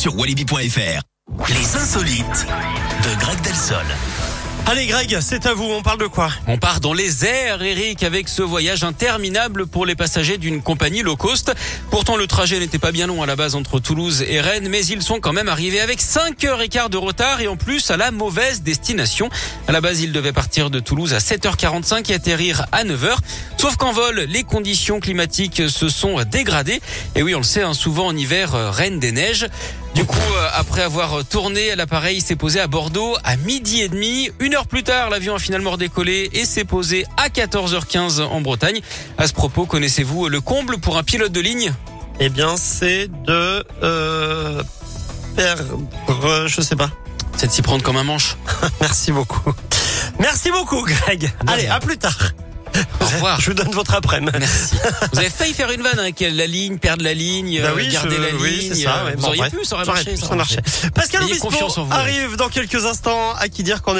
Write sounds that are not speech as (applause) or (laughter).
sur walibi.fr. Les insolites de Greg Delsol. Allez Greg, c'est à vous, on parle de quoi? On part dans les airs, Eric, avec ce voyage interminable pour les passagers d'une compagnie low cost. Pourtant, le trajet n'était pas bien long à la base entre Toulouse et Rennes, mais ils sont quand même arrivés avec 5 heures et quart de retard et en plus à la mauvaise destination. À la base, ils devaient partir de Toulouse à 7h45 et atterrir à 9h. Sauf qu'en vol, les conditions climatiques se sont dégradées. Et oui, on le sait, hein, souvent en hiver, euh, Rennes des neiges. Du coup, euh, après avoir tourné, l'appareil s'est posé à Bordeaux à midi et demi. Une heure plus tard, l'avion a finalement redécollé et s'est posé à 14h15 en Bretagne. À ce propos, connaissez-vous le comble pour un pilote de ligne? Eh bien, c'est de euh, perdre, je sais pas. C'est de s'y prendre comme un manche. (laughs) Merci beaucoup. Merci beaucoup, Greg. Allez, à plus tard. Au revoir. (laughs) Je vous donne votre après-midi. Merci. (laughs) Vous avez failli faire une vanne avec la ligne, perdre la ligne, Bah oui, garder je- la oui, ligne. ça. ouais. Vous Bon, auriez pu, ça aurait marché. ça ça marché. Pascal Obispo arrive dans quelques instants. À qui dire qu'on est